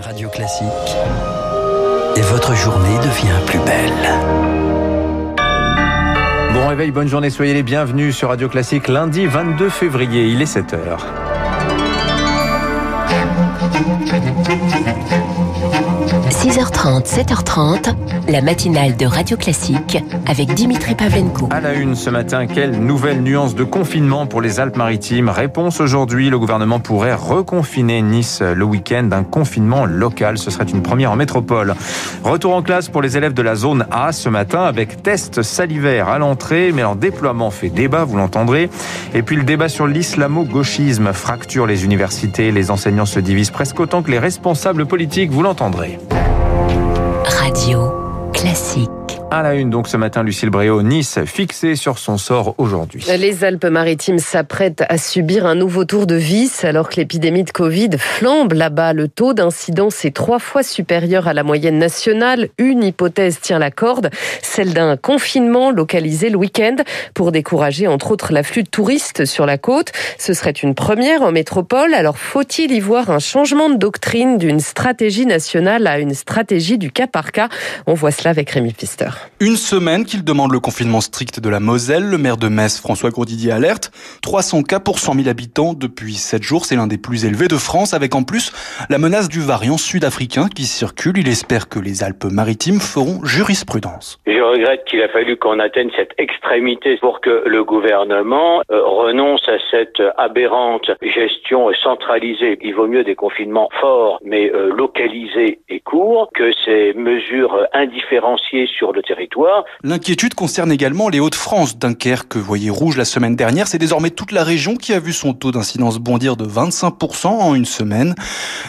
Radio Classique. Et votre journée devient plus belle. Bon réveil, bonne journée, soyez les bienvenus sur Radio Classique lundi 22 février, il est 7h. 6h30, 7h30, la matinale de Radio Classique avec Dimitri Pavlenko. À la une ce matin, quelle nouvelle nuance de confinement pour les Alpes-Maritimes? Réponse aujourd'hui, le gouvernement pourrait reconfiner Nice le week-end d'un confinement local. Ce serait une première en métropole. Retour en classe pour les élèves de la zone A ce matin avec test salivaire à l'entrée, mais leur déploiement fait débat, vous l'entendrez. Et puis le débat sur l'islamo-gauchisme fracture les universités. Les enseignants se divisent presque autant que les responsables politiques, vous l'entendrez. À la une, donc ce matin, Lucille Bréau, Nice, fixée sur son sort aujourd'hui. Les Alpes-Maritimes s'apprêtent à subir un nouveau tour de vis alors que l'épidémie de Covid flambe là-bas. Le taux d'incidence est trois fois supérieur à la moyenne nationale. Une hypothèse tient la corde, celle d'un confinement localisé le week-end pour décourager entre autres l'afflux de touristes sur la côte. Ce serait une première en métropole. Alors faut-il y voir un changement de doctrine d'une stratégie nationale à une stratégie du cas par cas? On voit cela avec Rémi Une semaine qu'il demande le confinement strict de la Moselle, le maire de Metz, François Gourdidier, alerte. 300 cas pour 100 000 habitants depuis 7 jours, c'est l'un des plus élevés de France, avec en plus la menace du variant sud-africain qui circule. Il espère que les Alpes-Maritimes feront jurisprudence. Je regrette qu'il a fallu qu'on atteigne cette extrémité pour que le gouvernement euh, renonce à cette aberrante gestion centralisée. Il vaut mieux des confinements forts, mais euh, localisés et courts, que ces mesures indifférenciées sur le territoire. L'inquiétude concerne également les Hauts-de-France. Dunkerque, voyez rouge la semaine dernière, c'est désormais toute la région qui a vu son taux d'incidence bondir de 25% en une semaine.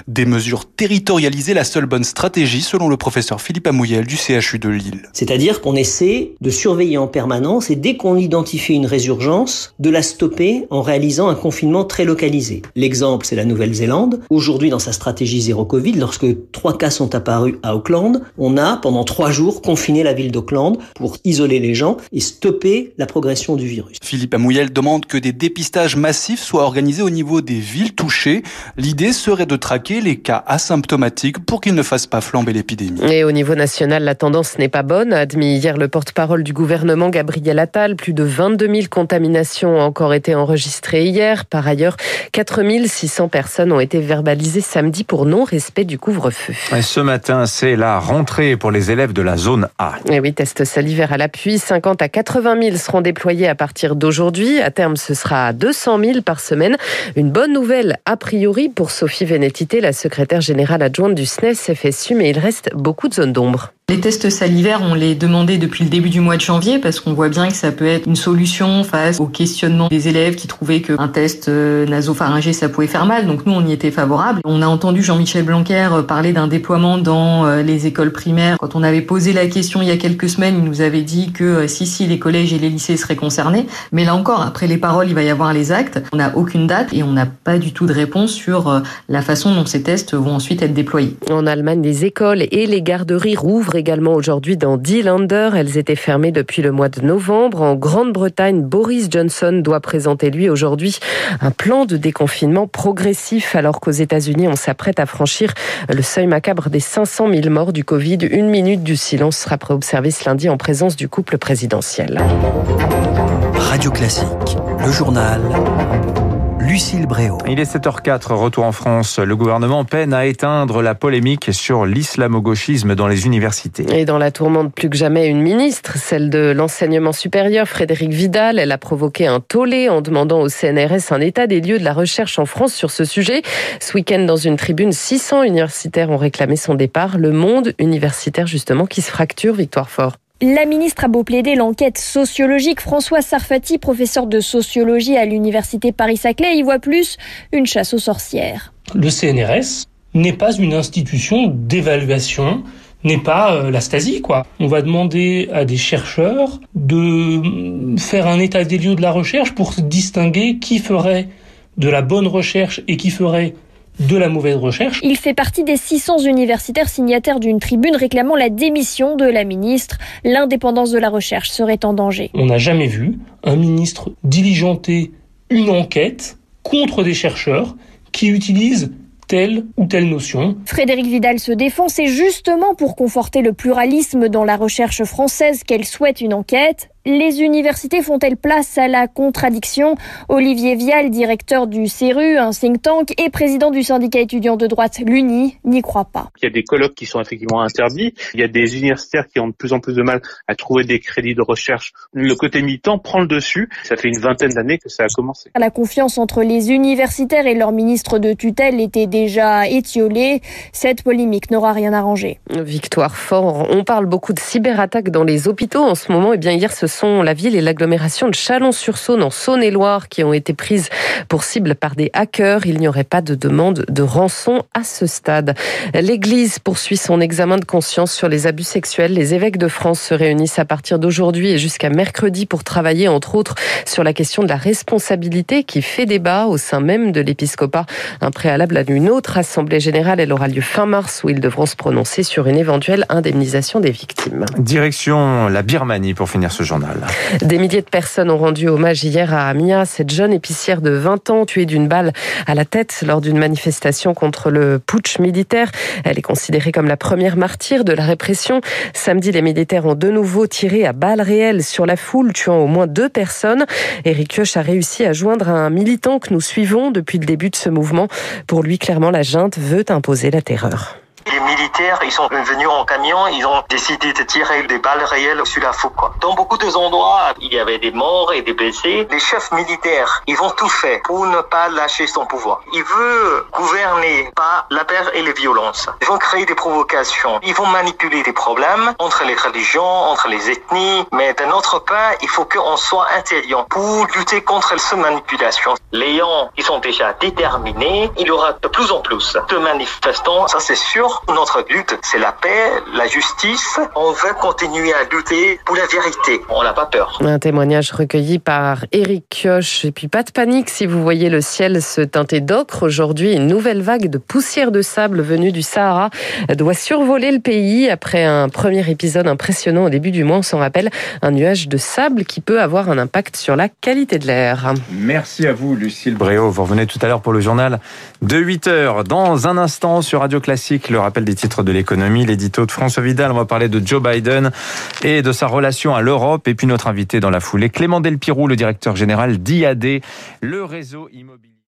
Des mesures territorialisées, la seule bonne stratégie selon le professeur Philippe Amouyel du CHU de Lille. C'est-à-dire qu'on essaie de surveiller en permanence et dès qu'on identifie une résurgence, de la stopper en réalisant un confinement très localisé. L'exemple, c'est la Nouvelle-Zélande. Aujourd'hui, dans sa stratégie zéro Covid, lorsque trois cas sont apparus à Auckland, on a pendant trois jours confiné la ville d'Auckland pour isoler les gens et stopper la progression du virus. Philippe Amouyel demande que des dépistages massifs soient organisés au niveau des villes touchées. L'idée serait de traquer les cas asymptomatiques pour qu'ils ne fassent pas flamber l'épidémie. Et au niveau national, la tendance n'est pas bonne, a admis hier le porte-parole du gouvernement Gabriel Attal. Plus de 22 000 contaminations ont encore été enregistrées hier. Par ailleurs, 4 600 personnes ont été verbalisées samedi pour non-respect du couvre-feu. Ce matin, c'est la rentrée pour les élèves de la zone A. Et oui, test salivaire à l'appui. 50 à 80 000 seront déployés à partir d'aujourd'hui. À terme, ce sera 200 000 par semaine. Une bonne nouvelle, a priori, pour Sophie Vénétité, la secrétaire générale adjointe du SNES FSU, mais il reste beaucoup de zones d'ombre. Les tests salivaires, on les demandait depuis le début du mois de janvier parce qu'on voit bien que ça peut être une solution face au questionnement des élèves qui trouvaient qu'un test nasopharyngé, ça pouvait faire mal. Donc nous, on y était favorable. On a entendu Jean-Michel Blanquer parler d'un déploiement dans les écoles primaires. Quand on avait posé la question il y a quelques semaines, il nous avait dit que si, si, les collèges et les lycées seraient concernés. Mais là encore, après les paroles, il va y avoir les actes. On n'a aucune date et on n'a pas du tout de réponse sur la façon dont ces tests vont ensuite être déployés. En Allemagne, les écoles et les garderies rouvrent également aujourd'hui dans 10 Länder. Elles étaient fermées depuis le mois de novembre. En Grande-Bretagne, Boris Johnson doit présenter lui aujourd'hui un plan de déconfinement progressif alors qu'aux États-Unis, on s'apprête à franchir le seuil macabre des 500 000 morts du Covid. Une minute du silence sera observée ce lundi en présence du couple présidentiel. Radio Classique, le journal Lucille Bréau. Il est 7h04, retour en France. Le gouvernement peine à éteindre la polémique sur l'islamo-gauchisme dans les universités. Et dans la tourmente plus que jamais, une ministre, celle de l'enseignement supérieur, Frédéric Vidal, elle a provoqué un tollé en demandant au CNRS un état des lieux de la recherche en France sur ce sujet. Ce week-end, dans une tribune, 600 universitaires ont réclamé son départ. Le monde universitaire, justement, qui se fracture, Victoire Fort. La ministre a beau plaider l'enquête sociologique, François Sarfati, professeur de sociologie à l'université Paris-Saclay, y voit plus une chasse aux sorcières. Le CNRS n'est pas une institution d'évaluation, n'est pas euh, la Stasi, quoi. On va demander à des chercheurs de faire un état des lieux de la recherche pour distinguer qui ferait de la bonne recherche et qui ferait de la mauvaise recherche. Il fait partie des 600 universitaires signataires d'une tribune réclamant la démission de la ministre. L'indépendance de la recherche serait en danger. On n'a jamais vu un ministre diligenter une enquête contre des chercheurs qui utilisent telle ou telle notion. Frédéric Vidal se défend, c'est justement pour conforter le pluralisme dans la recherche française qu'elle souhaite une enquête. Les universités font-elles place à la contradiction? Olivier Vial, directeur du CERU, un think tank, et président du syndicat étudiant de droite, l'UNI, n'y croit pas. Il y a des colloques qui sont effectivement interdits. Il y a des universitaires qui ont de plus en plus de mal à trouver des crédits de recherche. Le côté militant prend le dessus. Ça fait une vingtaine d'années que ça a commencé. La confiance entre les universitaires et leur ministre de tutelle était déjà étiolée. Cette polémique n'aura rien arrangé. Victoire fort. On parle beaucoup de cyberattaques dans les hôpitaux en ce moment. Et eh bien hier, ce la ville et l'agglomération de Chalon-sur-Saône en Saône-et-Loire qui ont été prises pour cible par des hackers. Il n'y aurait pas de demande de rançon à ce stade. L'Église poursuit son examen de conscience sur les abus sexuels. Les évêques de France se réunissent à partir d'aujourd'hui et jusqu'à mercredi pour travailler entre autres sur la question de la responsabilité qui fait débat au sein même de l'épiscopat. Un préalable à une autre assemblée générale. Elle aura lieu fin mars où ils devront se prononcer sur une éventuelle indemnisation des victimes. Direction la Birmanie pour finir ce journal. Des milliers de personnes ont rendu hommage hier à Amia, cette jeune épicière de 20 ans tuée d'une balle à la tête lors d'une manifestation contre le putsch militaire. Elle est considérée comme la première martyre de la répression. Samedi, les militaires ont de nouveau tiré à balles réelles sur la foule, tuant au moins deux personnes. Eric Kioch a réussi à joindre un militant que nous suivons depuis le début de ce mouvement. Pour lui, clairement, la junte veut imposer la terreur. Les militaires, ils sont venus en camion, ils ont décidé de tirer des balles réelles sur la foule. Quoi. Dans beaucoup de endroits, il y avait des morts et des blessés. Les chefs militaires, ils vont tout faire pour ne pas lâcher son pouvoir. Ils veulent gouverner par la peur et les violences. Ils vont créer des provocations. Ils vont manipuler des problèmes entre les religions, entre les ethnies. Mais d'un autre part, il faut qu'on soit intelligent pour lutter contre ces manipulations. Les gens, ils sont déjà déterminés. Il y aura de plus en plus de manifestants, ça c'est sûr. Notre but, c'est la paix, la justice. On veut continuer à lutter pour la vérité. On n'a pas peur. Un témoignage recueilli par Eric Kioch. Et puis pas de panique si vous voyez le ciel se teinter d'ocre. Aujourd'hui, une nouvelle vague de poussière de sable venue du Sahara doit survoler le pays après un premier épisode impressionnant au début du mois. On s'en rappelle, un nuage de sable qui peut avoir un impact sur la qualité de l'air. Merci à vous, Lucille Bréau. Vous revenez tout à l'heure pour le journal de 8 heures. Dans un instant sur Radio Classique, le des titres de l'économie, l'édito de François Vidal. On va parler de Joe Biden et de sa relation à l'Europe. Et puis notre invité dans la foulée, Clément Delpirou, le directeur général d'IAD, le réseau immobilier.